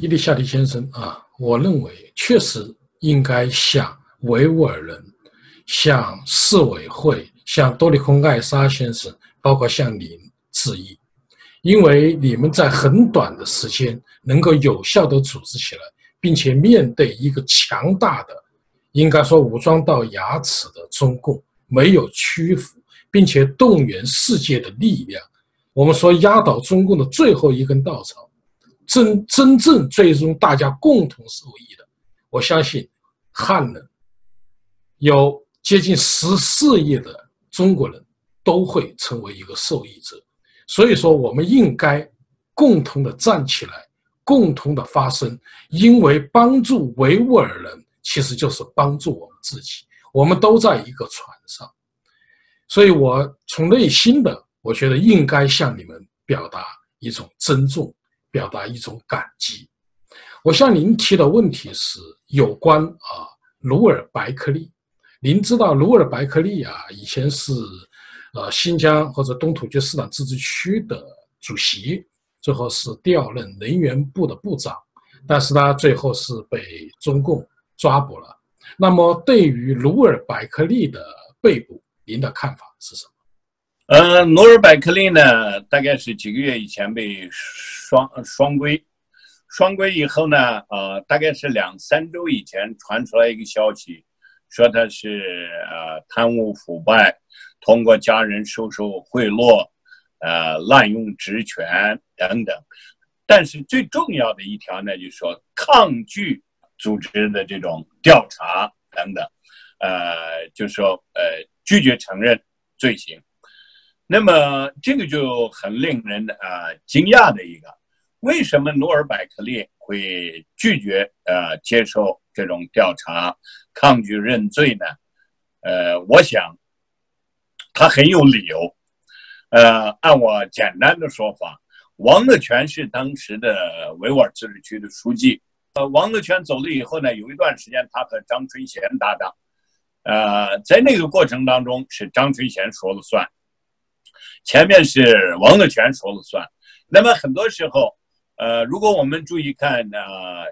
伊丽夏蒂先生啊，我认为确实应该向维吾尔人、向市委会、向多利空艾沙先生，包括向您致意，因为你们在很短的时间能够有效的组织起来，并且面对一个强大的，应该说武装到牙齿的中共，没有屈服，并且动员世界的力量，我们说压倒中共的最后一根稻草。真真正最终大家共同受益的，我相信汉人有接近十四亿的中国人都会成为一个受益者。所以说，我们应该共同的站起来，共同的发声，因为帮助维吾尔人其实就是帮助我们自己，我们都在一个船上。所以我从内心的，我觉得应该向你们表达一种尊重。表达一种感激。我向您提的问题是有关啊努尔白克力。您知道努尔白克力啊，以前是呃新疆或者东突厥市长自治区的主席，最后是调任能源部的部长，但是他最后是被中共抓捕了。那么对于努尔白克力的被捕，您的看法是什么？呃，努尔百克力呢，大概是几个月以前被双双规，双规以后呢，呃，大概是两三周以前传出来一个消息，说他是呃贪污腐败，通过家人收受贿赂，呃滥用职权等等。但是最重要的一条呢，就是说抗拒组织的这种调查等等，呃，就是说呃拒绝承认罪行。那么这个就很令人啊惊讶的一个，为什么努尔百克力会拒绝呃接受这种调查，抗拒认罪呢？呃，我想他很有理由。呃，按我简单的说法，王乐泉是当时的维吾尔自治区的书记。呃，王乐泉走了以后呢，有一段时间他和张春贤搭档。呃，在那个过程当中，是张春贤说了算。前面是王乐泉说了算，那么很多时候，呃，如果我们注意看呃，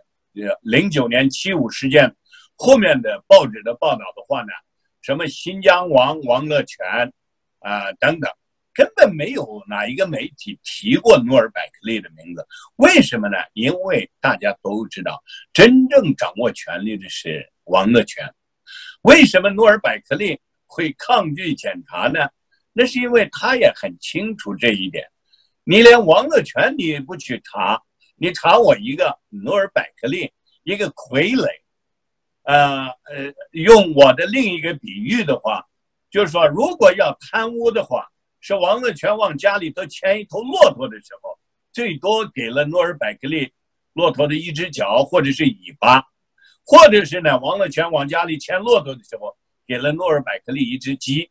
零九年七五事件后面的报纸的报道的话呢，什么新疆王王乐泉啊等等，根本没有哪一个媒体提过努尔百克利的名字。为什么呢？因为大家都知道，真正掌握权力的是王乐泉。为什么努尔百克利会抗拒检查呢？那是因为他也很清楚这一点，你连王乐泉你也不去查，你查我一个努尔百克利一个傀儡，呃呃，用我的另一个比喻的话，就是说，如果要贪污的话，是王乐泉往家里头牵一头骆驼的时候，最多给了努尔百克利骆驼的一只脚或者是尾巴，或者是呢，王乐泉往家里牵骆驼的时候，给了努尔百克利一只鸡。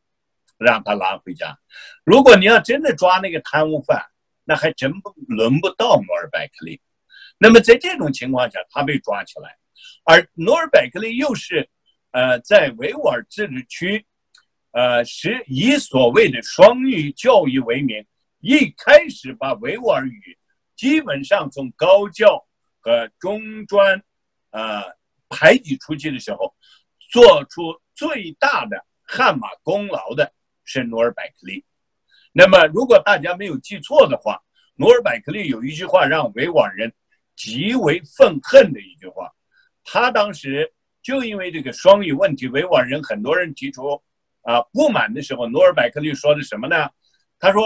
让他拿回家。如果你要真的抓那个贪污犯，那还真不轮不到努尔百克利。那么在这种情况下，他被抓起来，而努尔百克利又是，呃，在维吾尔自治区，呃，是以所谓的双语教育为名，一开始把维吾尔语基本上从高教和中专，呃，排挤出去的时候，做出最大的汗马功劳的。是努尔百克利。那么，如果大家没有记错的话，努尔百克利有一句话让维吾尔人极为愤恨的一句话。他当时就因为这个双语问题，维吾尔人很多人提出啊不满的时候，努尔百克利说的什么呢？他说：“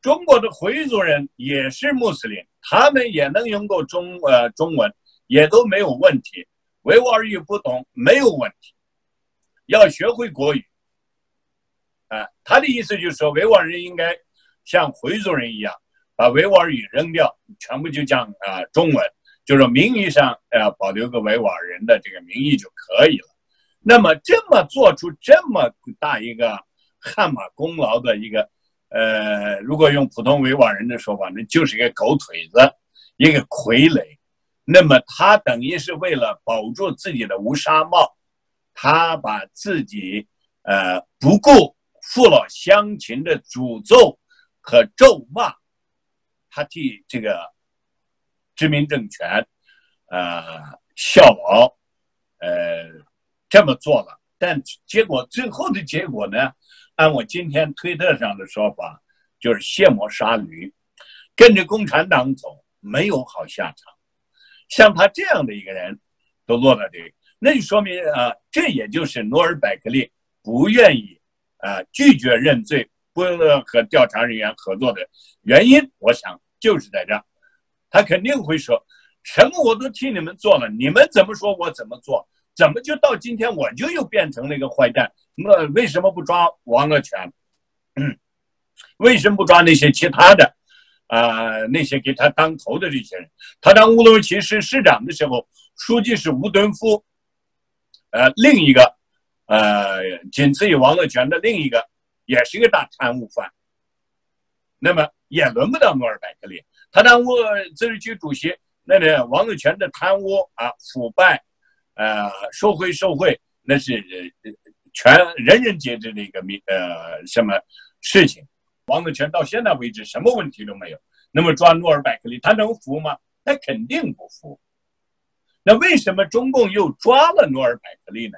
中国的回族人也是穆斯林，他们也能用过中呃中文，也都没有问题。维吾尔语不懂没有问题，要学会国语。”他的意思就是说，维吾尔人应该像回族人一样，把维吾尔语扔掉，全部就讲啊中文，就是名义上呃保留个维吾尔人的这个名义就可以了。那么这么做出这么大一个汗马功劳的一个，呃，如果用普通维吾尔人的说法，那就是一个狗腿子，一个傀儡。那么他等于是为了保住自己的乌纱帽，他把自己呃不顾。父老乡亲的诅咒和咒骂，他替这个殖民政权呃效劳，呃这么做了，但结果最后的结果呢，按我今天推特上的说法，就是卸磨杀驴，跟着共产党走没有好下场。像他这样的一个人，都落到这，那就说明啊，这也就是努尔百克利不愿意啊拒绝认罪，不能和调查人员合作的原因。我想就是在这，他肯定会说，什么我都替你们做了，你们怎么说我怎么做，怎么就到今天我就又变成了一个坏蛋？那为什么不抓王乐全？嗯，为什么不抓那些其他的？啊，那些给他当头的这些人，他当乌鲁木齐市市长的时候，书记是吴敦夫，呃，另一个，呃，仅次于王乐全的另一个，也是一个大贪污犯。那么也轮不到努尔百克利，他当过自治区主席，那个王乐全的贪污啊、腐败，呃，受贿受贿，那是全人人皆知的一个名呃什么事情。王乐全到现在为止什么问题都没有。那么抓努尔百克利，他能服吗？他肯定不服。那为什么中共又抓了努尔百克利呢？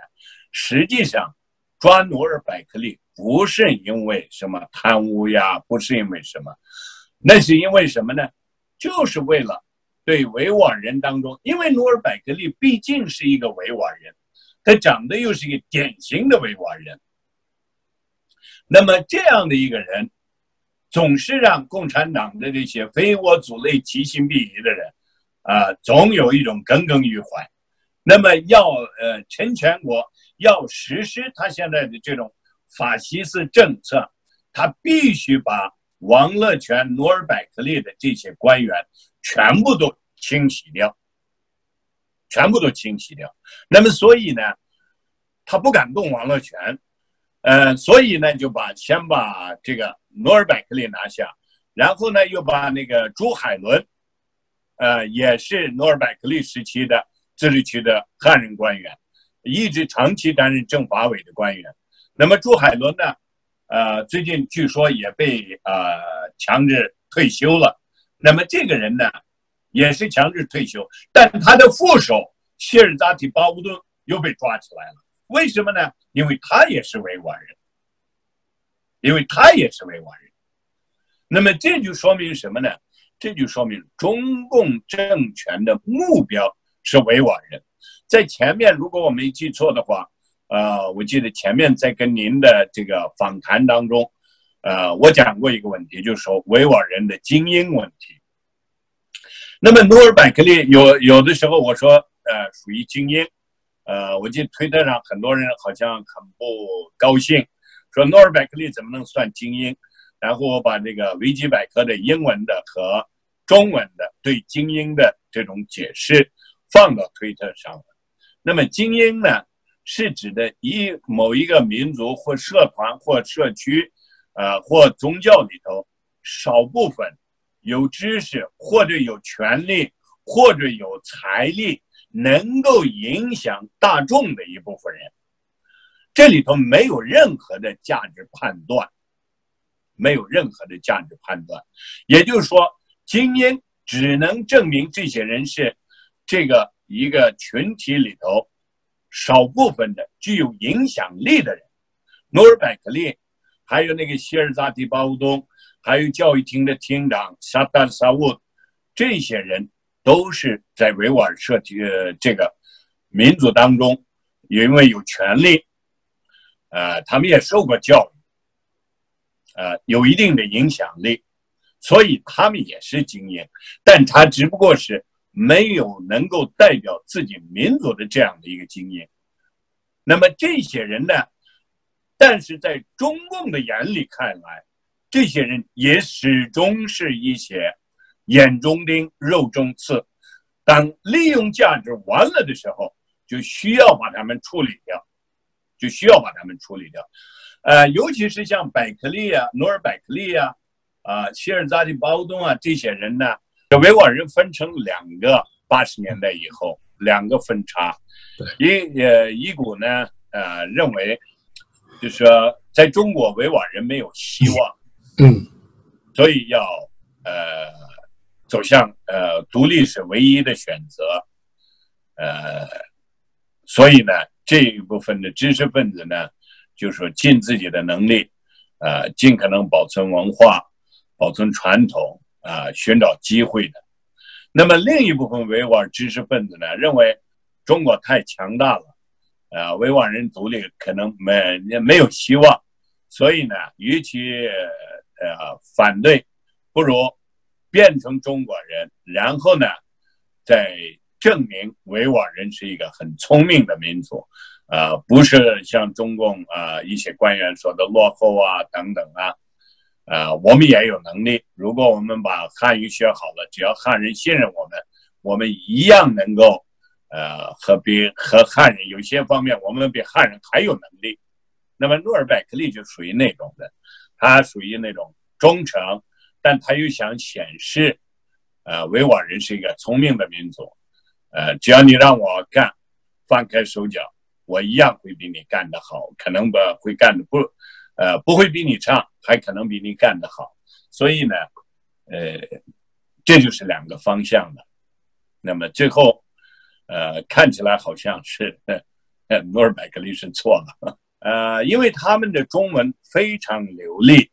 实际上，抓努尔百克利不是因为什么贪污呀，不是因为什么，那是因为什么呢？就是为了对维吾尔人当中，因为努尔百克利毕竟是一个维吾尔人，他长得又是一个典型的维吾尔人。那么这样的一个人。总是让共产党的这些非我族类、其心必异的人，啊，总有一种耿耿于怀。那么要呃，陈全国要实施他现在的这种法西斯政策，他必须把王乐泉、努尔百克利的这些官员全部都清洗掉，全部都清洗掉。那么所以呢，他不敢动王乐泉，呃，所以呢，就把先把这个。努尔百克利拿下，然后呢，又把那个朱海伦，呃，也是努尔百克利时期的自治区的汉人官员，一直长期担任政法委的官员。那么朱海伦呢，呃，最近据说也被呃强制退休了。那么这个人呢，也是强制退休，但他的副手谢尔扎提巴乌顿又被抓起来了。为什么呢？因为他也是维吾尔人。因为他也是维吾尔人，那么这就说明什么呢？这就说明中共政权的目标是维吾尔人。在前面，如果我没记错的话，呃，我记得前面在跟您的这个访谈当中，呃，我讲过一个问题，就是说维吾尔人的精英问题。那么努尔百克利有有的时候我说，呃，属于精英，呃，我记得推特上很多人好像很不高兴。说诺尔百克利怎么能算精英？然后我把这个维基百科的英文的和中文的对精英的这种解释放到推特上了。那么精英呢，是指的一某一个民族或社团或社区，呃或宗教里头少部分有知识或者有权利或者有财力，能够影响大众的一部分人。这里头没有任何的价值判断，没有任何的价值判断，也就是说，精英只能证明这些人是这个一个群体里头少部分的具有影响力的人。努尔百克利，还有那个希尔扎提巴乌东，还有教育厅的厅长沙达沙沃，这些人都是在维吾尔社区这个民族当中，因为有权利。呃，他们也受过教育，呃，有一定的影响力，所以他们也是精英，但他只不过是没有能够代表自己民族的这样的一个精英。那么这些人呢？但是在中共的眼里看来，这些人也始终是一些眼中钉、肉中刺。当利用价值完了的时候，就需要把他们处理掉。就需要把他们处理掉，呃，尤其是像百克利啊、努尔百克利啊、啊希尔扎的包东啊这些人呢，维吾尔人分成两个，八十年代以后两个分叉，一呃一股呢呃认为，就是说在中国维吾尔人没有希望，嗯，所以要呃走向呃独立是唯一的选择，呃，所以呢，这一部分的知识分子呢，就是说尽自己的能力，呃，尽可能保存文化、保存传统啊，寻找机会的。那么另一部分维吾尔知识分子呢，认为中国太强大了，呃，维吾尔人独立可能没没有希望，所以呢，与其呃反对，不如变成中国人，然后呢，再。证明维吾尔人是一个很聪明的民族，啊，不是像中共啊一些官员说的落后啊等等啊，呃，我们也有能力。如果我们把汉语学好了，只要汉人信任我们，我们一样能够，呃，和比和汉人有些方面，我们比汉人还有能力。那么努尔拜克利就属于那种的，他属于那种忠诚，但他又想显示，呃，维吾尔人是一个聪明的民族。呃，只要你让我干，放开手脚，我一样会比你干得好，可能不会干的不，呃，不会比你差，还可能比你干得好。所以呢，呃，这就是两个方向的。那么最后，呃，看起来好像是，呃，努尔百克利是错了，呃，因为他们的中文非常流利，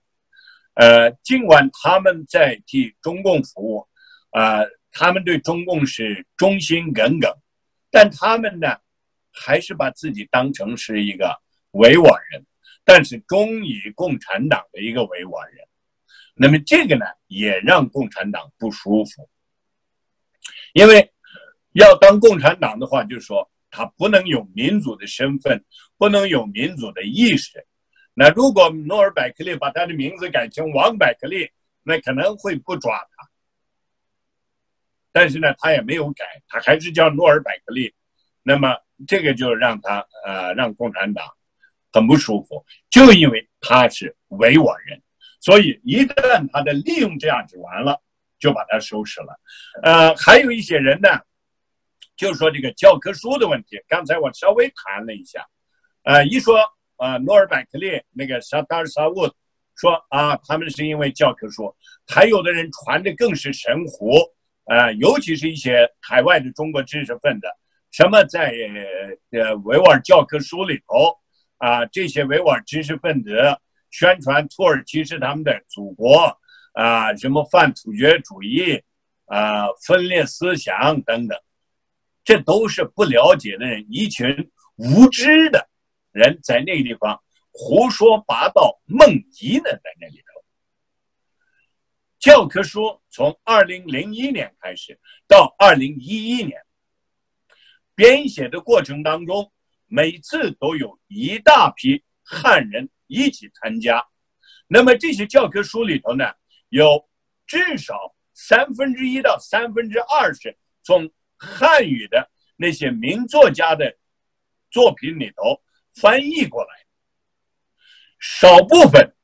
呃，尽管他们在替中共服务，啊。他们对中共是忠心耿耿，但他们呢，还是把自己当成是一个维吾尔人，但是忠于共产党的一个维吾尔人。那么这个呢，也让共产党不舒服，因为要当共产党的话，就说他不能有民主的身份，不能有民主的意识。那如果诺尔百克利把他的名字改成王百克利，那可能会不抓他。但是呢，他也没有改，他还是叫诺尔百克利。那么这个就让他呃让共产党很不舒服，就因为他是维吾尔人，所以一旦他的利用价值完了，就把他收拾了。呃，还有一些人呢，就说这个教科书的问题。刚才我稍微谈了一下，呃，一说啊诺尔百克利那个沙达尔沙沃说啊，他们是因为教科书，还有的人传的更是神乎。啊，尤其是一些海外的中国知识分子，什么在呃维吾尔教科书里头啊，这些维吾尔知识分子宣传土耳其是他们的祖国啊，什么泛突厥主义啊，分裂思想等等，这都是不了解的人，一群无知的人在那个地方胡说八道、梦遗呢，在那里头。教科书从二零零一年开始到二零一一年编写的过程当中，每次都有一大批汉人一起参加。那么这些教科书里头呢，有至少三分之一到三分之二是从汉语的那些名作家的作品里头翻译过来，少部分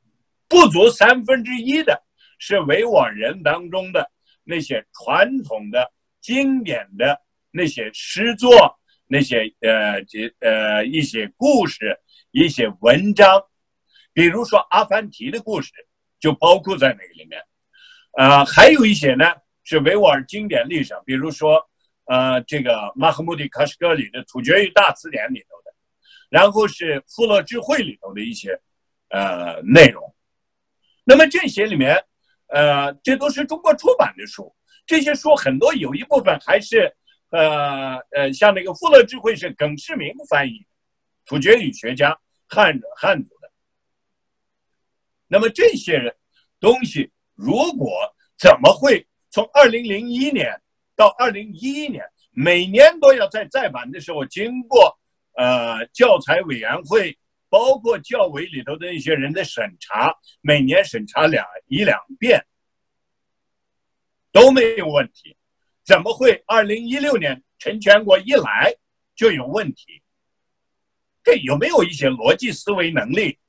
不足三分之一的。是维吾尔人当中的那些传统的经典的那些诗作，那些呃这呃一些故事，一些文章，比如说阿凡提的故事就包括在那个里面，啊，还有一些呢是维吾尔经典历史，比如说呃这个马赫穆迪卡什格里的《突厥语大词典》里头的，然后是富勒智慧里头的一些呃内容，那么这些里面。呃，这都是中国出版的书，这些书很多有一部分还是，呃呃，像那个《富勒智慧》是耿世明翻译，突厥语学家汉汉族的。那么这些人东西，如果怎么会从二零零一年到二零一一年，每年都要在再版的时候经过呃教材委员会？包括教委里头的一些人的审查，每年审查两一两遍都没有问题，怎么会二零一六年陈全国一来就有问题？这有没有一些逻辑思维能力？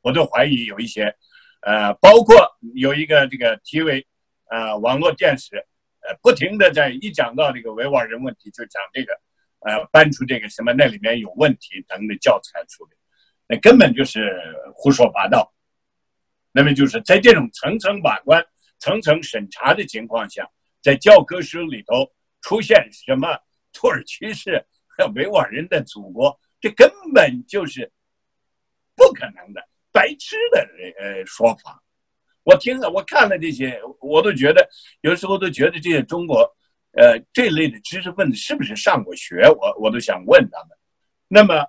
我都怀疑有一些，呃，包括有一个这个 TV，呃，网络电视，呃，不停的在一讲到这个维吾尔人问题就讲这个。呃，搬出这个什么那里面有问题等的教材出来，那根本就是胡说八道。那么就是在这种层层把关、层层审查的情况下，在教科书里头出现什么土耳其是 维吾尔人的祖国，这根本就是不可能的，白痴的呃说法。我听了，我看了这些，我都觉得有时候都觉得这些中国呃这类的知识分子是不是上过学？我我都想问他们。那么，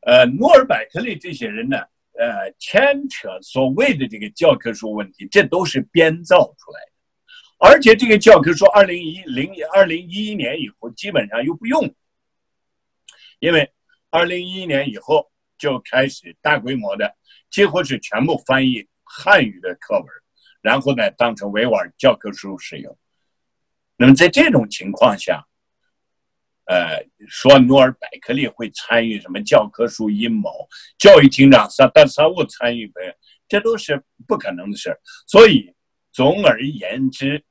呃，努尔百克利这些人呢，呃，牵扯所谓的这个教科书问题，这都是编造出来的。而且这个教科书，二零一零二零一一年以后基本上又不用，因为二零一一年以后就开始大规模的，几乎是全部翻译汉语的课文，然后呢当成维吾尔教科书使用。那么在这种情况下，呃，说努尔百克利会参与什么教科书阴谋，教育厅长萨达萨乌参与没？这都是不可能的事所以总而言之。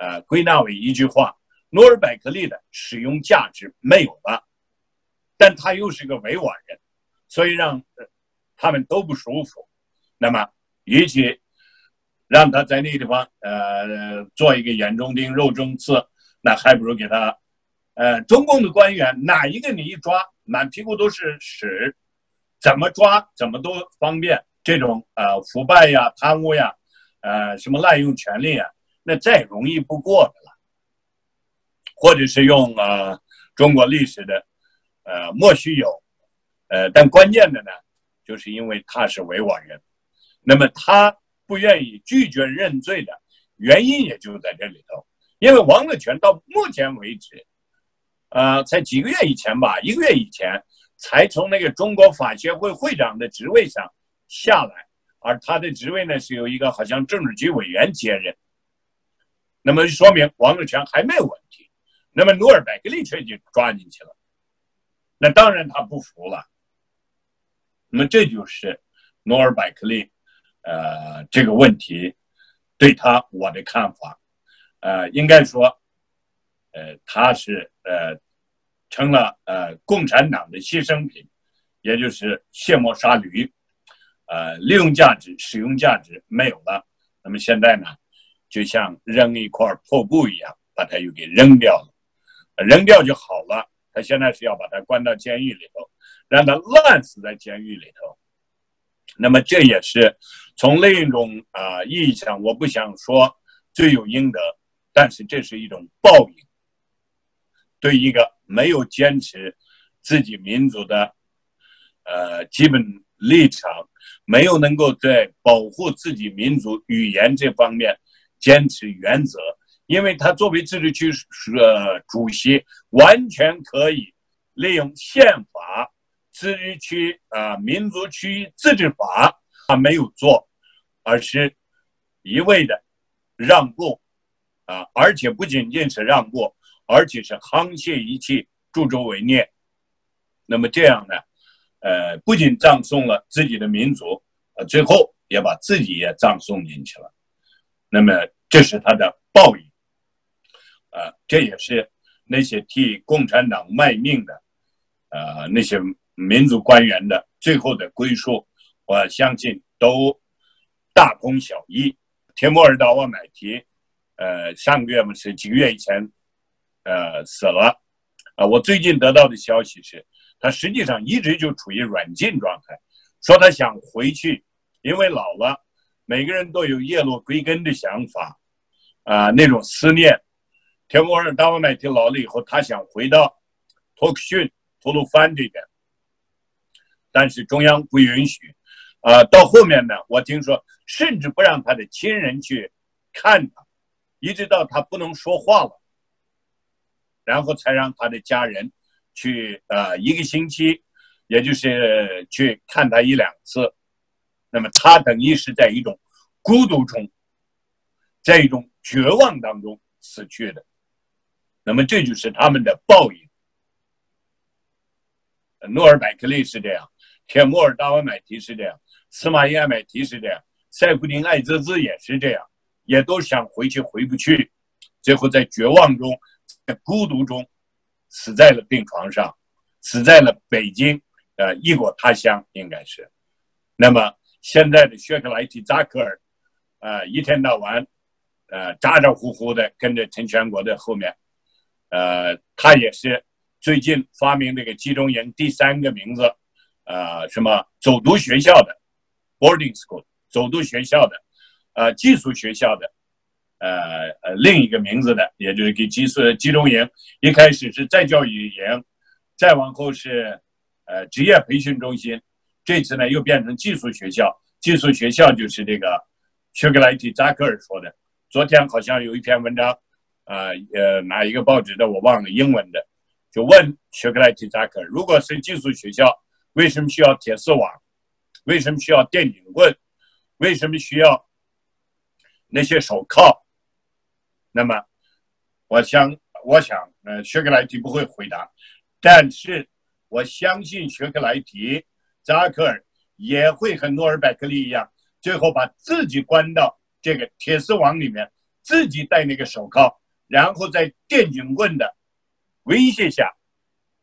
呃，归纳为一句话：诺尔百克利的使用价值没有了，但他又是个维吾尔人，所以让他们都不舒服。那么，与其让他在那个地方呃做一个眼中钉、肉中刺，那还不如给他呃中共的官员哪一个你一抓，满屁股都是屎，怎么抓怎么都方便。这种呃腐败呀、贪污呀、呃什么滥用权力啊。那再容易不过的了，或者是用啊中国历史的呃莫须有，呃，但关键的呢，就是因为他是维吾尔人，那么他不愿意拒绝认罪的原因也就在这里头，因为王乐泉到目前为止，呃，才几个月以前吧，一个月以前才从那个中国法协会会长的职位上下来，而他的职位呢是由一个好像政治局委员接任。那么说明王乐泉还没有问题，那么努尔百克利却就抓进去了，那当然他不服了。那么这就是努尔百克利，呃，这个问题对他我的看法，呃，应该说，呃，他是呃成了呃共产党的牺牲品，也就是卸磨杀驴，呃，利用价值、使用价值没有了。那么现在呢？就像扔一块破布一样，把它又给扔掉了，扔掉就好了。他现在是要把他关到监狱里头，让他烂死在监狱里头。那么这也是从另一种啊意义上，我不想说罪有应得，但是这是一种报应。对一个没有坚持自己民族的呃基本立场，没有能够在保护自己民族语言这方面。坚持原则，因为他作为自治区呃主席，完全可以利用宪法、自治区啊民族区域自治法，他没有做，而是一味的让步啊，而且不仅仅是让步，而且是沆瀣一气、助纣为虐。那么这样呢，呃，不仅葬送了自己的民族，呃，最后也把自己也葬送进去了。那么，这是他的报应，啊，这也是那些替共产党卖命的，呃，那些民族官员的最后的归宿，我相信都大同小异。铁木尔达瓦买提，呃，上个月嘛是几个月以前，呃，死了，啊，我最近得到的消息是，他实际上一直就处于软禁状态，说他想回去，因为老了。每个人都有叶落归根的想法，啊，那种思念。田伯尔达瓦买提老了以后，他想回到托克逊、吐鲁番这边，但是中央不允许。啊，到后面呢，我听说甚至不让他的亲人去看他，一直到他不能说话了，然后才让他的家人去，呃，一个星期，也就是去看他一两次。那么他等于是在一种孤独中，在一种绝望当中死去的。那么这就是他们的报应。诺尔百克利是这样，铁木尔达瓦买提是这样，司马懿艾买提是这样，塞弗丁艾泽兹也是这样，也都想回去回不去，最后在绝望中，在孤独中，死在了病床上，死在了北京，呃，异国他乡应该是。那么。现在的薛克莱提扎克尔，呃，一天到晚，呃，咋咋呼呼的跟着陈全国的后面，呃，他也是最近发明这个集中营第三个名字，呃，什么走读学校的 boarding school，走读学校的，呃，寄宿学校的，呃呃，另一个名字的，也就是给寄宿集中营，一开始是再教育营，再往后是呃职业培训中心，这次呢又变成寄宿学校，寄宿学校就是这个薛格莱蒂扎克尔说的，昨天好像有一篇文章。啊，呃，哪一个报纸的我忘了，英文的，就问薛克莱提扎克尔，如果是寄宿学校，为什么需要铁丝网？为什么需要电警棍？为什么需要那些手铐？那么，我想，我想，呃，薛克莱提不会回答，但是我相信薛克莱提扎克尔也会和诺尔百克利一样，最后把自己关到这个铁丝网里面，自己戴那个手铐。然后在电警棍的威胁下，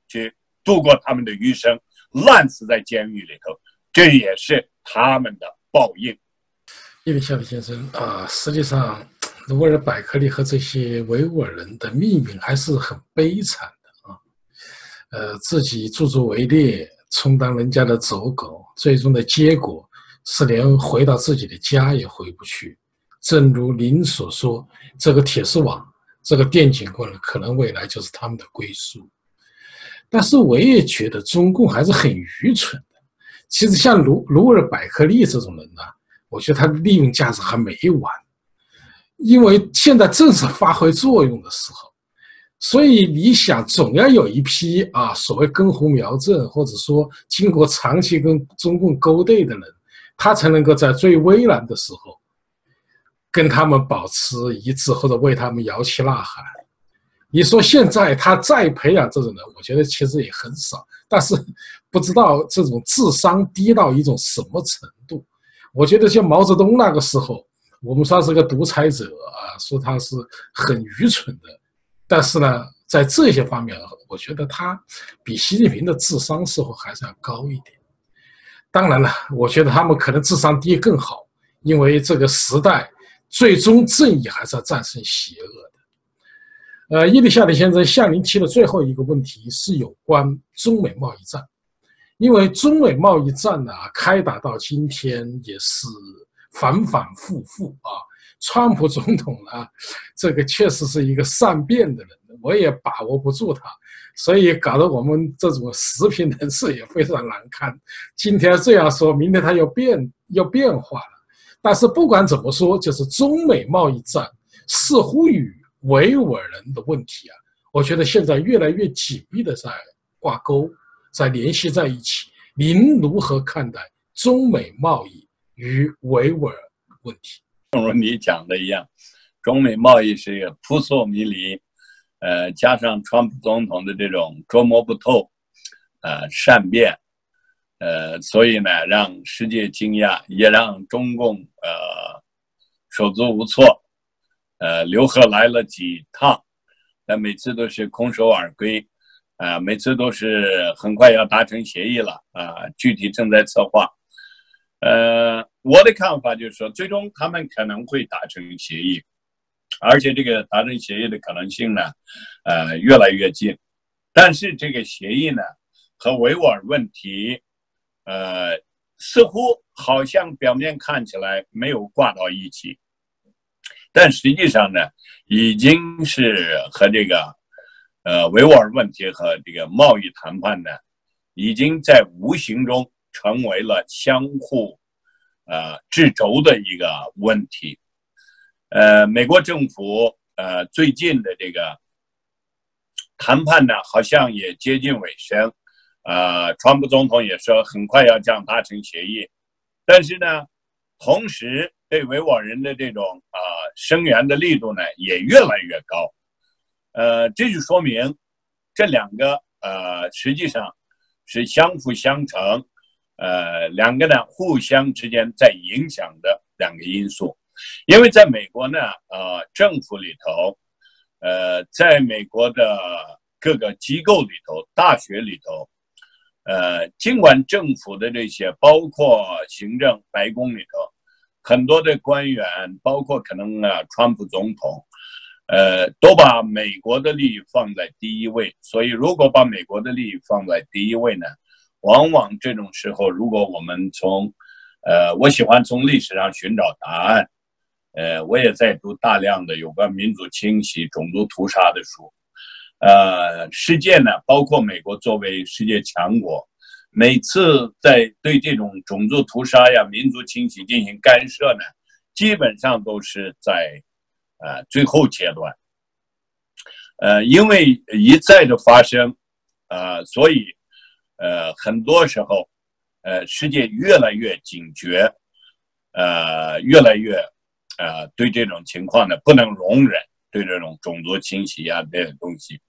去度过他们的余生，烂死在监狱里头，这也是他们的报应。伊丽莎白先生啊，实际上，努尔百克利和这些维吾尔人的命运还是很悲惨的啊。呃，自己助纣为虐，充当人家的走狗，最终的结果是连回到自己的家也回不去。正如您所说，这个铁丝网。这个电警棍可能未来就是他们的归宿，但是我也觉得中共还是很愚蠢的。其实像卢卢尔百克利这种人呢，我觉得他的利用价值还没完，因为现在正是发挥作用的时候。所以你想，总要有一批啊，所谓根红苗正，或者说经过长期跟中共勾兑的人，他才能够在最危难的时候。跟他们保持一致，或者为他们摇旗呐喊。你说现在他再培养这种人，我觉得其实也很少。但是不知道这种智商低到一种什么程度。我觉得像毛泽东那个时候，我们算是个独裁者啊，说他是很愚蠢的。但是呢，在这些方面，我觉得他比习近平的智商似乎还是要高一点。当然了，我觉得他们可能智商低更好，因为这个时代。最终正义还是要战胜邪恶的。呃，伊丽夏利先生向您提的最后一个问题是有关中美贸易战，因为中美贸易战呢，开打到今天也是反反复复啊。川普总统呢，这个确实是一个善变的人，我也把握不住他，所以搞得我们这种时评人士也非常难堪。今天这样说，明天他又变又变化了。但是不管怎么说，就是中美贸易战似乎与维吾尔人的问题啊，我觉得现在越来越紧密的在挂钩，在联系在一起。您如何看待中美贸易与维吾尔问题？正如你讲的一样，中美贸易是一个扑朔迷离，呃，加上川普总统的这种捉摸不透，呃，善变。呃，所以呢，让世界惊讶，也让中共呃手足无措。呃，刘贺来了几趟，但每次都是空手而归，啊，每次都是很快要达成协议了啊，具体正在策划。呃，我的看法就是说，最终他们可能会达成协议，而且这个达成协议的可能性呢，呃，越来越近。但是这个协议呢，和维吾尔问题。呃，似乎好像表面看起来没有挂到一起，但实际上呢，已经是和这个呃维吾尔问题和这个贸易谈判呢，已经在无形中成为了相互呃制轴的一个问题。呃，美国政府呃最近的这个谈判呢，好像也接近尾声。呃，川普总统也说很快要这样达成协议，但是呢，同时对维吾尔人的这种啊声援的力度呢也越来越高，呃，这就说明这两个呃实际上是相辅相成，呃，两个呢互相之间在影响的两个因素，因为在美国呢，呃，政府里头，呃，在美国的各个机构里头，大学里头。呃，尽管政府的这些，包括行政白宫里头很多的官员，包括可能啊，川普总统，呃，都把美国的利益放在第一位。所以，如果把美国的利益放在第一位呢，往往这种时候，如果我们从，呃，我喜欢从历史上寻找答案，呃，我也在读大量的有关民族清洗、种族屠杀的书。呃，世界呢，包括美国作为世界强国，每次在对这种种族屠杀呀、民族清洗进行干涉呢，基本上都是在呃最后阶段。呃，因为一再的发生，呃，所以呃很多时候，呃，世界越来越警觉，呃，越来越呃对这种情况呢不能容忍，对这种种族清洗啊这些东西。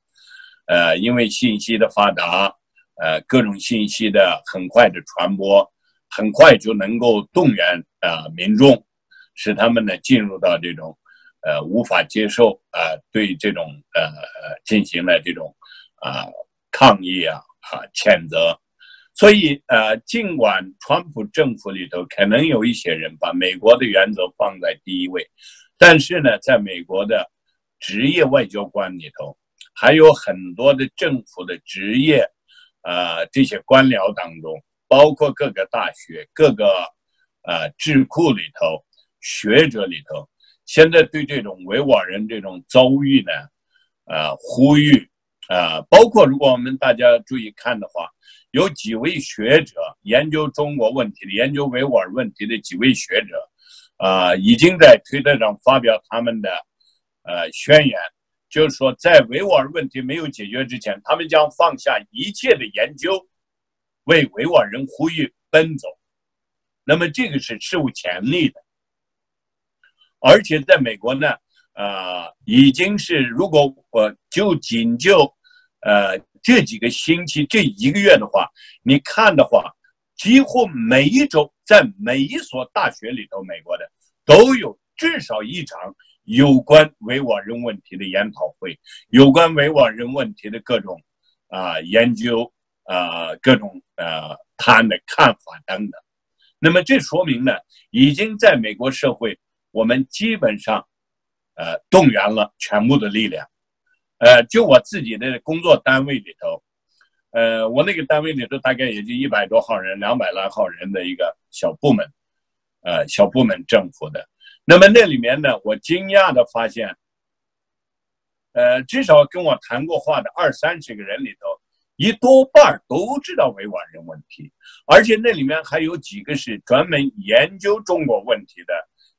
呃，因为信息的发达，呃，各种信息的很快的传播，很快就能够动员啊民众，使他们呢进入到这种呃无法接受啊对这种呃进行了这种啊抗议啊啊谴责，所以呃尽管川普政府里头可能有一些人把美国的原则放在第一位，但是呢，在美国的职业外交官里头。还有很多的政府的职业，呃，这些官僚当中，包括各个大学、各个呃智库里头、学者里头，现在对这种维吾尔人这种遭遇呢，呃，呼吁，呃，包括如果我们大家注意看的话，有几位学者研究中国问题的、研究维吾尔问题的几位学者，啊，已经在推特上发表他们的呃宣言。就是说，在维吾尔问题没有解决之前，他们将放下一切的研究，为维吾尔人呼吁奔走。那么，这个是史无前例的。而且，在美国呢，呃，已经是如果我就仅就呃这几个星期、这一个月的话，你看的话，几乎每一周在每一所大学里头，美国的都有至少一场。有关维吾尔人问题的研讨会，有关维吾尔人问题的各种啊研究啊各种呃他的看法等等，那么这说明呢，已经在美国社会，我们基本上呃动员了全部的力量，呃，就我自己的工作单位里头，呃，我那个单位里头大概也就一百多号人，两百来号人的一个小部门，呃，小部门政府的。那么那里面呢，我惊讶的发现，呃，至少跟我谈过话的二三十个人里头，一多半都知道维吾尔人问题，而且那里面还有几个是专门研究中国问题的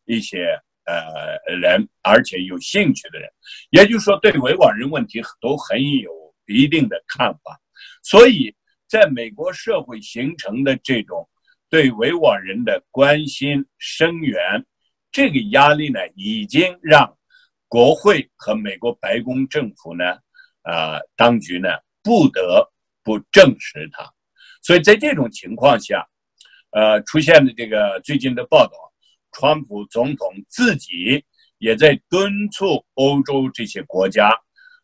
一些呃人，而且有兴趣的人，也就是说对维吾尔人问题都很有一定的看法，所以在美国社会形成的这种对维吾尔人的关心声援。这个压力呢，已经让国会和美国白宫政府呢，啊，当局呢不得不证实它。所以在这种情况下，呃，出现的这个最近的报道，川普总统自己也在敦促欧洲这些国家，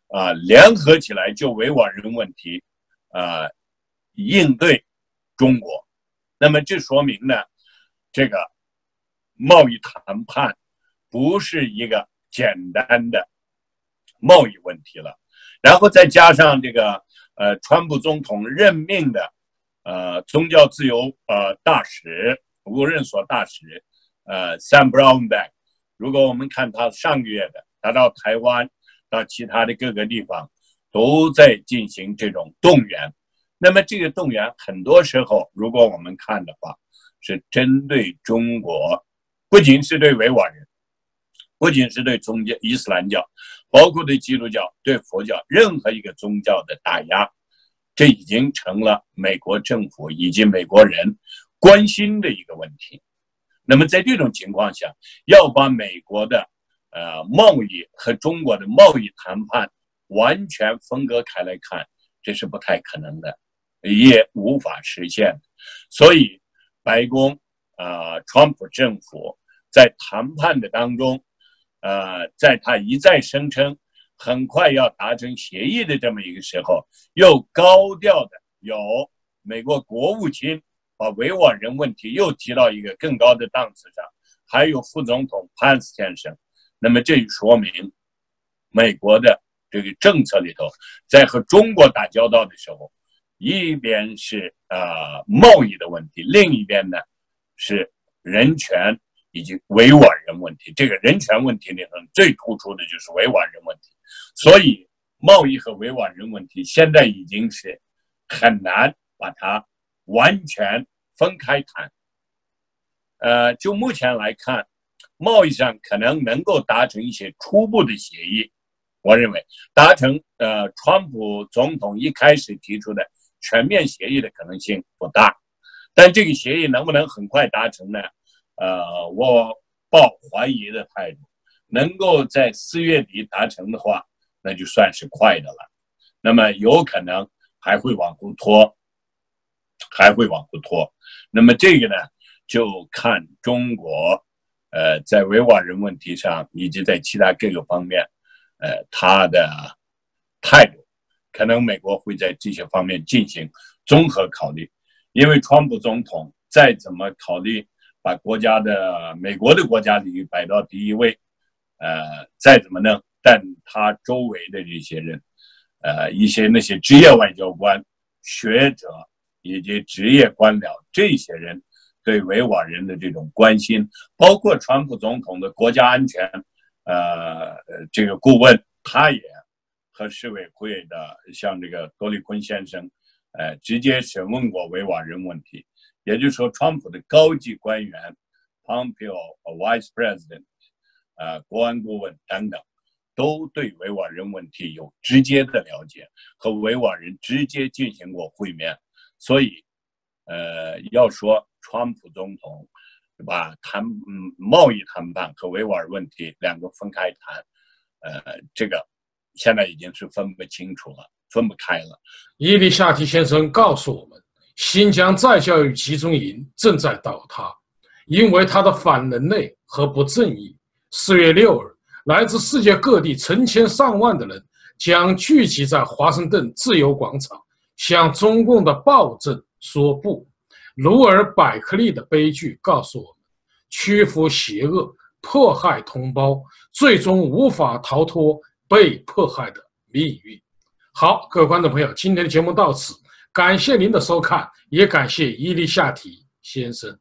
啊，联合起来就维吾尔人问题，啊，应对中国。那么这说明呢，这个。贸易谈判不是一个简单的贸易问题了，然后再加上这个呃，川普总统任命的呃宗教自由呃大使无任所大使呃 Sam Brownback，如果我们看他上个月的，他到台湾到其他的各个地方都在进行这种动员，那么这个动员很多时候，如果我们看的话，是针对中国。不仅是对维吾尔人，不仅是对宗教伊斯兰教，包括对基督教、对佛教任何一个宗教的打压，这已经成了美国政府以及美国人关心的一个问题。那么在这种情况下，要把美国的呃贸易和中国的贸易谈判完全分割开来看，这是不太可能的，也无法实现。所以，白宫。啊，川普政府在谈判的当中，呃，在他一再声称很快要达成协议的这么一个时候，又高调的有美国国务卿把维吾尔人问题又提到一个更高的档次上，还有副总统潘斯先生，那么这就说明美国的这个政策里头，在和中国打交道的时候，一边是呃贸易的问题，另一边呢是人权以及维吾尔人问题。这个人权问题里头最突出的就是维吾尔人问题，所以贸易和维吾尔人问题现在已经是很难把它完全分开谈。呃，就目前来看。贸易上可能能够达成一些初步的协议，我认为达成呃，川普总统一开始提出的全面协议的可能性不大，但这个协议能不能很快达成呢？呃，我抱怀疑的态度。能够在四月底达成的话，那就算是快的了。那么有可能还会往后拖，还会往后拖。那么这个呢，就看中国。呃，在维吾尔人问题上，以及在其他各个方面，呃，他的态度，可能美国会在这些方面进行综合考虑。因为川普总统再怎么考虑把国家的美国的国家利益摆到第一位，呃，再怎么弄，但他周围的这些人，呃，一些那些职业外交官、学者以及职业官僚，这些人。对维吾尔人的这种关心，包括川普总统的国家安全，呃，这个顾问，他也和市委会的像这个多利坤先生，呃，直接审问过维吾尔人问题。也就是说，川普的高级官员，Pompeo Vice President，呃，国安顾问等等，都对维吾尔人问题有直接的了解，和维吾尔人直接进行过会面。所以，呃，要说。川普总统把谈嗯贸易谈判和维吾尔问题两个分开谈，呃，这个现在已经是分不清楚了，分不开了。伊丽夏提先生告诉我们，新疆再教育集中营正在倒塌，因为它的反人类和不正义。四月六日，来自世界各地成千上万的人将聚集在华盛顿自由广场，向中共的暴政说不。卢尔百克利的悲剧告诉我们：屈服邪恶、迫害同胞，最终无法逃脱被迫害的命运。好，各位观众朋友，今天的节目到此，感谢您的收看，也感谢伊利夏提先生。